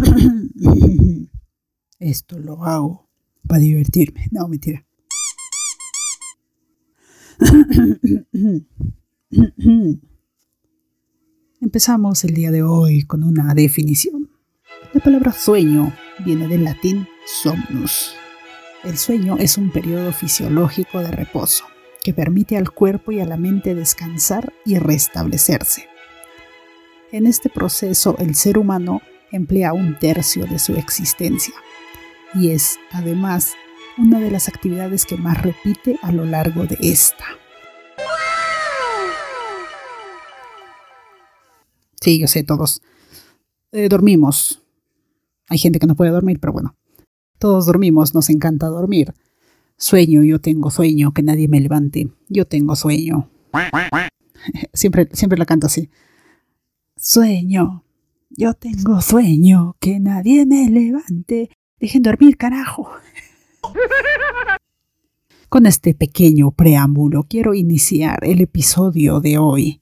Esto lo hago para divertirme. No, mentira. Empezamos el día de hoy con una definición. La palabra sueño viene del latín somnus. El sueño es un periodo fisiológico de reposo que permite al cuerpo y a la mente descansar y restablecerse. En este proceso el ser humano emplea un tercio de su existencia y es, además, una de las actividades que más repite a lo largo de esta. Sí, yo sé, todos eh, dormimos. Hay gente que no puede dormir, pero bueno, todos dormimos, nos encanta dormir. Sueño, yo tengo sueño, que nadie me levante. Yo tengo sueño. Siempre, siempre la canto así. Sueño, yo tengo sueño, que nadie me levante. Dejen dormir, carajo. Con este pequeño preámbulo quiero iniciar el episodio de hoy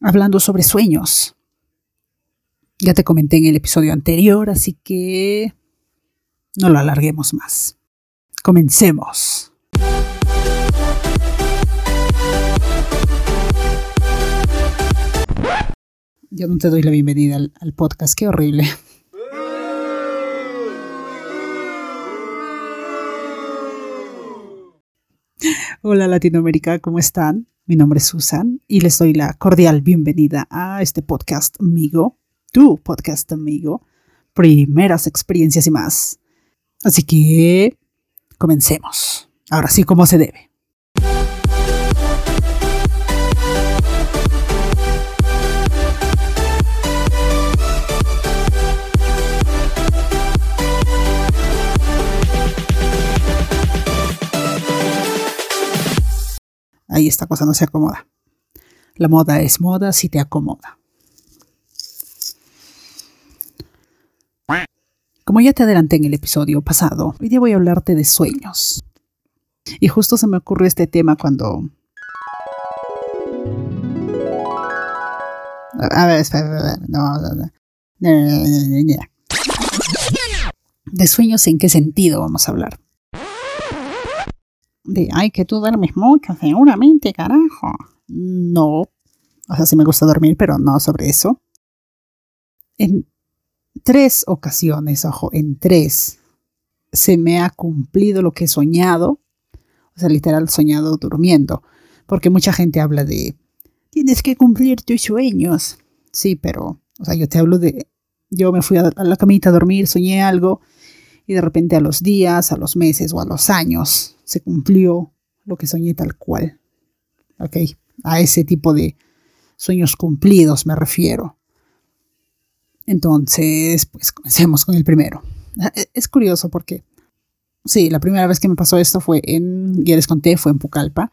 hablando sobre sueños. Ya te comenté en el episodio anterior, así que no lo alarguemos más. Comencemos. Yo no te doy la bienvenida al, podcast, qué horrible. Hola Latinoamérica, ¿cómo están? Mi nombre es Susan y les doy la cordial bienvenida a este podcast amigo, tu podcast amigo, primeras experiencias y más. Así que comencemos. Ahora sí, como se debe. Ahí esta cosa no se acomoda. La moda es moda si te acomoda. Como ya te adelanté en el episodio pasado, hoy día voy a hablarte de sueños. Y justo se me ocurrió este tema cuando... A ver, espera, no, no, no. De sueños, ¿en qué sentido vamos a hablar? De, ay, que tú duermes mucho, seguramente, carajo. No. O sea, sí me gusta dormir, pero no sobre eso. En tres ocasiones, ojo, en tres, se me ha cumplido lo que he soñado. O sea, literal, soñado durmiendo. Porque mucha gente habla de, tienes que cumplir tus sueños. Sí, pero, o sea, yo te hablo de, yo me fui a la camita a dormir, soñé algo y de repente a los días, a los meses o a los años se cumplió lo que soñé tal cual. ¿Ok? A ese tipo de sueños cumplidos me refiero. Entonces, pues comencemos con el primero. Es curioso porque, sí, la primera vez que me pasó esto fue en, ya les conté, fue en Pucallpa.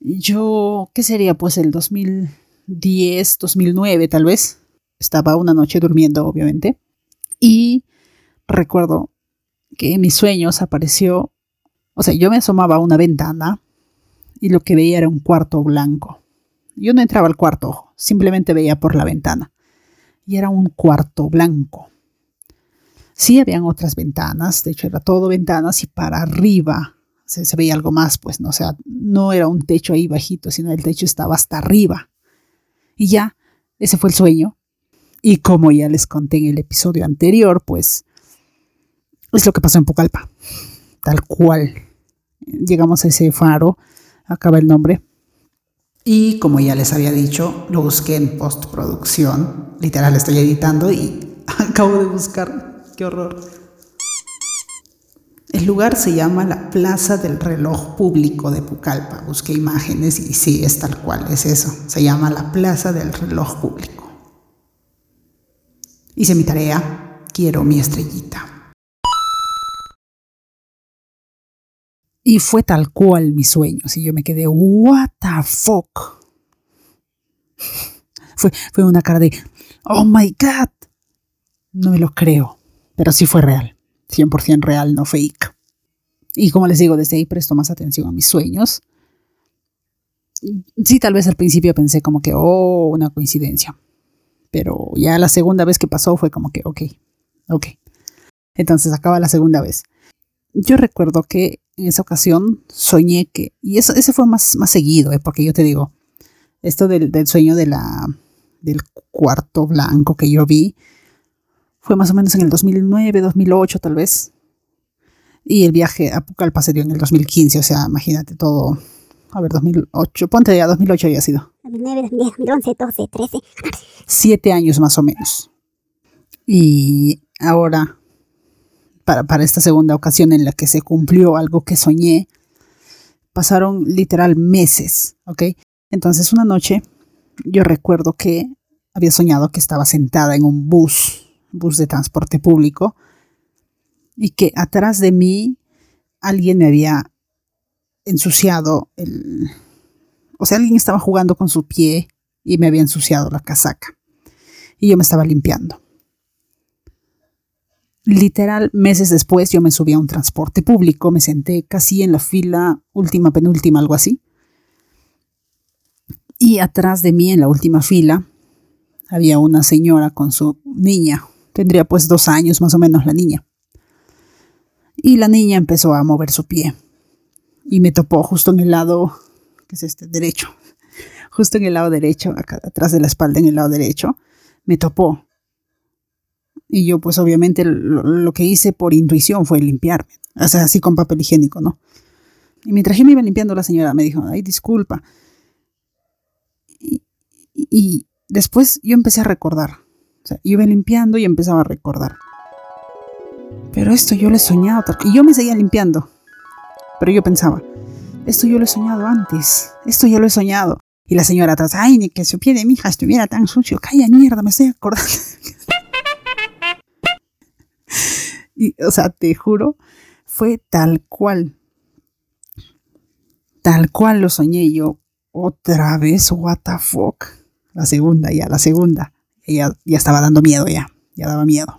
Yo, ¿qué sería? Pues el 2010, 2009 tal vez. Estaba una noche durmiendo, obviamente. Y recuerdo que en mis sueños apareció, o sea, yo me asomaba a una ventana y lo que veía era un cuarto blanco. Yo no entraba al cuarto, simplemente veía por la ventana. Y era un cuarto blanco. Sí habían otras ventanas, de hecho era todo ventanas y para arriba se, se veía algo más, pues, ¿no? o sea, no era un techo ahí bajito, sino el techo estaba hasta arriba. Y ya, ese fue el sueño. Y como ya les conté en el episodio anterior, pues es lo que pasó en Pucallpa, tal cual. Llegamos a ese faro, acaba el nombre. Y como ya les había dicho, lo busqué en postproducción. Literal, estoy editando y acabo de buscar. ¡Qué horror! El lugar se llama la Plaza del Reloj Público de Pucallpa. Busqué imágenes y sí, es tal cual, es eso. Se llama la Plaza del Reloj Público. Hice mi tarea, quiero mi estrellita. Y fue tal cual mi sueño. Y yo me quedé, what the fuck. Fue, fue una cara de, oh my god. No me lo creo. Pero sí fue real. 100% real, no fake. Y como les digo, desde ahí presto más atención a mis sueños. Sí, tal vez al principio pensé como que, oh, una coincidencia. Pero ya la segunda vez que pasó fue como que, ok, ok. Entonces acaba la segunda vez. Yo recuerdo que en esa ocasión soñé que, y eso, ese fue más, más seguido, ¿eh? porque yo te digo, esto del, del sueño de la, del cuarto blanco que yo vi fue más o menos en el 2009, 2008 tal vez. Y el viaje a Pucallpa se dio en el 2015, o sea, imagínate todo. A ver, 2008, ponte ya, 2008 había sido. 2009, 2010, 2011, 12, 13. Siete años más o menos. Y ahora, para, esta segunda ocasión en la que se cumplió algo que soñé, pasaron literal meses, ¿ok? Entonces una noche yo recuerdo que había soñado que estaba sentada en un bus, bus de transporte público, y que atrás de mí alguien me había ensuciado el... O sea, alguien estaba jugando con su pie y me había ensuciado la casaca. Y yo me estaba limpiando. Literal, meses después yo me subí a un transporte público, me senté casi en la fila última, penúltima, algo así. Y atrás de mí, en la última fila, había una señora con su niña. Tendría pues dos años más o menos la niña. Y la niña empezó a mover su pie. Y me topó justo en el lado, ¿qué es este? Derecho. Justo en el lado derecho, atrás de la espalda, en el lado derecho. Me topó. Y yo pues obviamente lo, que hice por intuición fue limpiarme. O sea, así con papel higiénico, ¿no? Y mientras yo me iba limpiando, la señora me dijo, ay, disculpa. Y, después yo empecé a recordar. O sea, iba limpiando y empezaba a recordar. Pero esto yo lo he soñado. Y yo me seguía limpiando. Pero yo pensaba, esto yo lo he soñado antes. Esto ya lo he soñado. Y la señora atrás, ay, ni que su pie de mi hija estuviera tan sucio. Calla mierda, me estoy acordando. y, o sea, te juro, fue tal cual. Tal cual lo soñé yo. Otra vez, what the fuck. La segunda, ya, la segunda. Ella ya estaba dando miedo, ya. Ya daba miedo.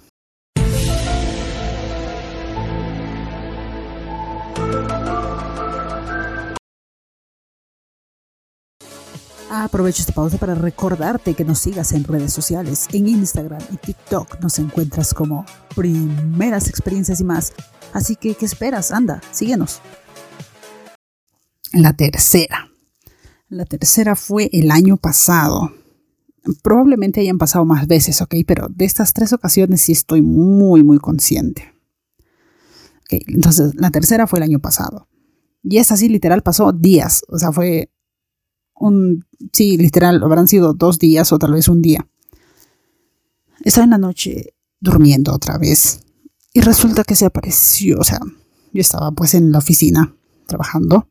Aprovecho esta pausa para recordarte que nos sigas en redes sociales. En Instagram y TikTok nos encuentras como primeras experiencias y más. Así que, ¿qué esperas? Anda, síguenos. La tercera. La tercera fue el año pasado. Probablemente hayan pasado más veces, ¿ok? Pero de estas tres ocasiones sí estoy muy, muy consciente. Okay, entonces, la tercera fue el año pasado. Y esa sí, literal, pasó días. O sea, fue un... Sí, literal, habrán sido dos días o tal vez un día. Estaba en la noche durmiendo otra vez. Y resulta que se apareció, o sea, yo estaba pues en la oficina trabajando.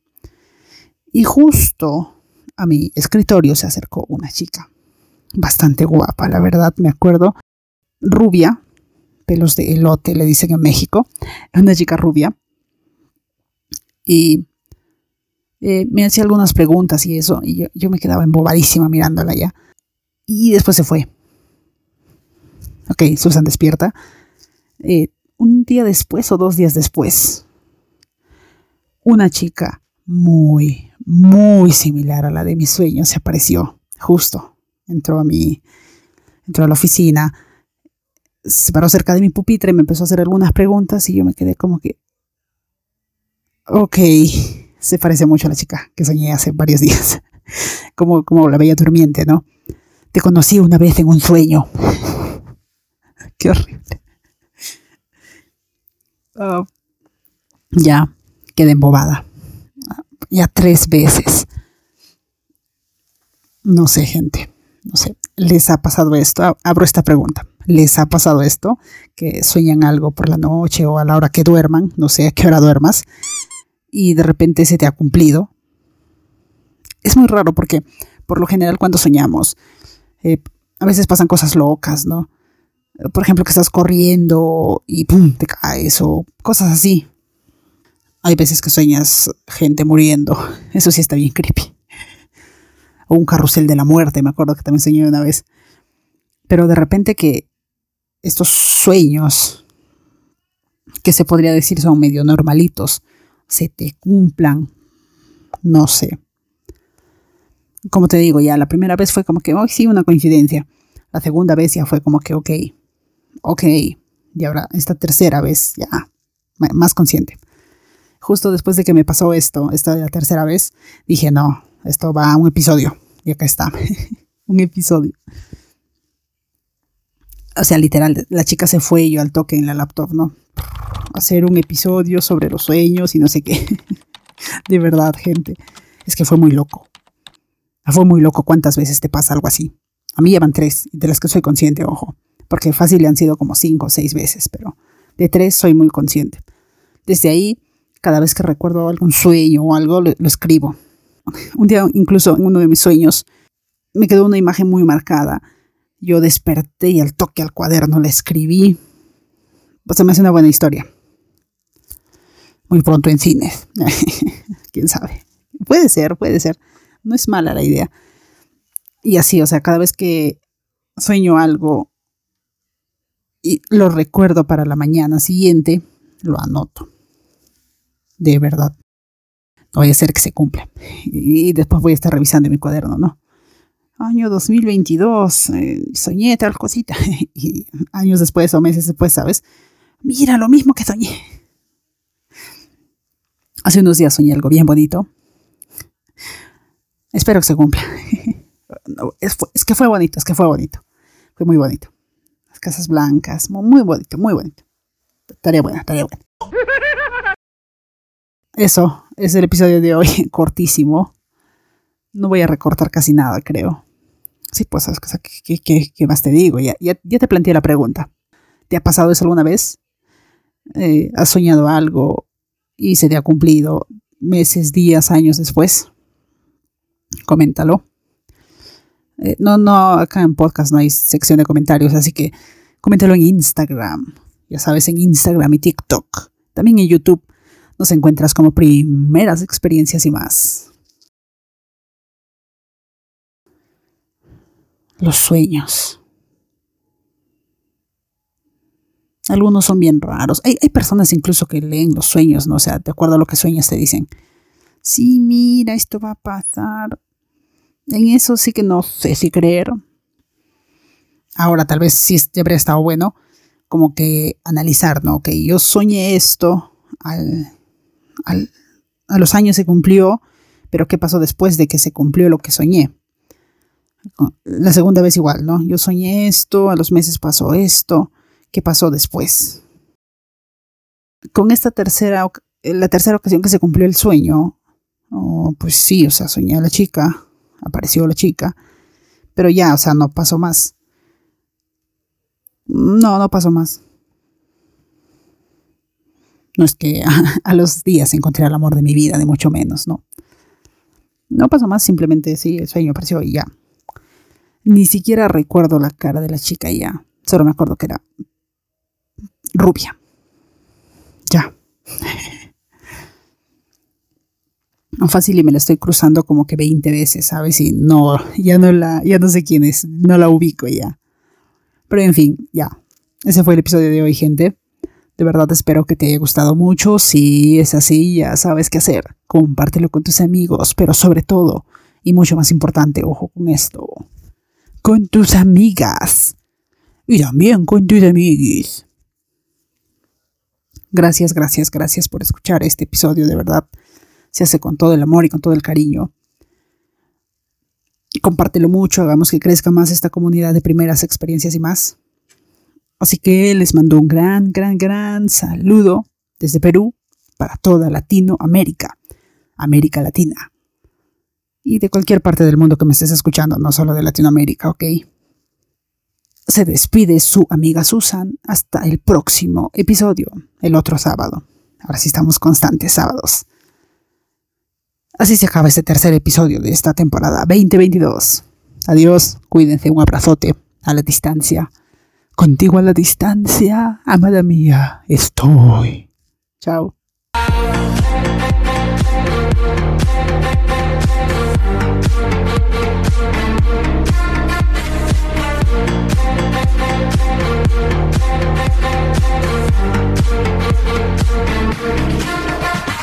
Y justo a mi escritorio se acercó una chica bastante guapa, la verdad, me acuerdo, rubia, pelos de elote, le dicen en México, una chica rubia, y eh, me hacía algunas preguntas y eso, y yo, me quedaba embobadísima mirándola ya, y después se fue. Ok, Susan despierta. Eh, un día después o dos días después, una chica muy, muy similar a la de mis sueños se apareció justo entró a mi, entró a la oficina, se paró cerca de mi pupitre, me empezó a hacer algunas preguntas y yo me quedé como que, ok, se parece mucho a la chica que soñé hace varios días, como, como la bella durmiente, ¿no? Te conocí una vez en un sueño. Qué horrible. Ah, ya, quedé embobada. Ya tres veces. No sé, gente no sé, les ha pasado esto, abro esta pregunta, ¿les ha pasado esto? Que sueñan algo por la noche o a la hora que duerman, no sé a qué hora duermas, y de repente se te ha cumplido. Es muy raro porque por lo general cuando soñamos, eh, a veces pasan cosas locas, ¿no? Por ejemplo, que estás corriendo y ¡pum! te caes o cosas así. Hay veces que sueñas gente muriendo. Eso sí está bien creepy o un carrusel de la muerte, me acuerdo que también soñé una vez. Pero de repente que estos sueños, que se podría decir son medio normalitos, se te cumplan, no sé. Como te digo, ya la primera vez fue como que, oh, sí, una coincidencia. La segunda vez ya fue como que, ok, ok, y ahora esta tercera vez ya más consciente. Justo después de que me pasó esto, esta la tercera vez, dije, no, esto va a un episodio. Y acá está, un episodio. O sea, literal, la chica se fue yo al toque en la laptop, ¿no? Hacer un episodio sobre los sueños y no sé qué. de verdad, gente. Es que fue muy loco. Fue muy loco cuántas veces te pasa algo así. A mí llevan tres, de las que soy consciente, ojo. Porque fácil han sido como cinco o seis veces, pero de tres soy muy consciente. Desde ahí, cada vez que recuerdo algún sueño o algo, lo, escribo. Un día, incluso en uno de mis sueños, me quedó una imagen muy marcada. Yo desperté y al toque al cuaderno le escribí. Pues se me hace una buena historia. Muy pronto en cines. Quién sabe. Puede ser, puede ser. No es mala la idea. Y así, o sea, cada vez que sueño algo y lo recuerdo para la mañana siguiente, lo anoto. De verdad. No voy a ser que se cumpla. Y después voy a estar revisando mi cuaderno, ¿no? Año 2022, eh, soñé tal cosita. Y años después o meses después, ¿sabes? Mira, lo mismo que soñé. Hace unos días soñé algo bien bonito. Espero que se cumpla. es, que fue bonito, es que fue bonito. Fue muy bonito. Las casas blancas, muy, bonito, muy bonito. Tarea buena, tarea buena. Eso es el episodio de hoy, cortísimo. No voy a recortar casi nada, creo. Sí, pues, ¿qué, más te digo? Ya, ya, te planteé la pregunta. ¿Te ha pasado eso alguna vez? Eh, ¿Has soñado algo y se te ha cumplido meses, días, años después? Coméntalo. Eh, no, no, acá en podcast no hay sección de comentarios, así que coméntalo en Instagram. Ya sabes, en Instagram y TikTok. También en YouTube nos encuentras como primeras experiencias y más. Los sueños. Algunos son bien raros. Hay, personas incluso que leen los sueños, ¿no? O sea, de acuerdo a lo que sueñas te dicen, sí, mira, esto va a pasar. En eso sí que no sé si creer. Ahora tal vez sí habría estado bueno como que analizar, ¿no? Que yo soñé esto, al, a los años se cumplió, pero ¿qué pasó después de que se cumplió lo que soñé? La segunda vez igual, ¿no? Yo soñé esto, a los meses pasó esto, ¿qué pasó después? Con esta tercera, la tercera ocasión que se cumplió el sueño, oh, pues sí, o sea, soñé a la chica, apareció la chica, pero ya, o sea, no pasó más. No, no pasó más. No es que a, los días encontré el amor de mi vida, de mucho menos, ¿no? No pasó más, simplemente sí, el sueño apareció y ya. Ni siquiera recuerdo la cara de la chica y ya. Solo me acuerdo que era rubia. Ya. fácil y me la estoy cruzando como que 20 veces, ¿sabes? Y no, ya no la, ya no sé quién es, no la ubico ya. Pero en fin, ya. Ese fue el episodio de hoy, gente. De verdad espero que te haya gustado mucho. Si es así, ya sabes qué hacer. Compártelo con tus amigos, pero sobre todo, y mucho más importante, ojo con esto, con tus amigas. Y también con tus amiguis. Gracias, gracias, gracias por escuchar este episodio, de verdad se hace con todo el amor y con todo el cariño. Compártelo mucho, hagamos que crezca más esta comunidad de primeras experiencias y más. Así que les mando un gran, gran, gran saludo desde Perú para toda Latinoamérica, América Latina. Y de cualquier parte del mundo que me estés escuchando, no solo de Latinoamérica, ¿ok? se despide su amiga Susan hasta el próximo episodio, el otro sábado. Ahora sí estamos constantes sábados. Así se acaba este tercer episodio de esta temporada 2022. Adiós, cuídense, un abrazote a la distancia. Contigo a la distancia, amada mía, estoy. Chao.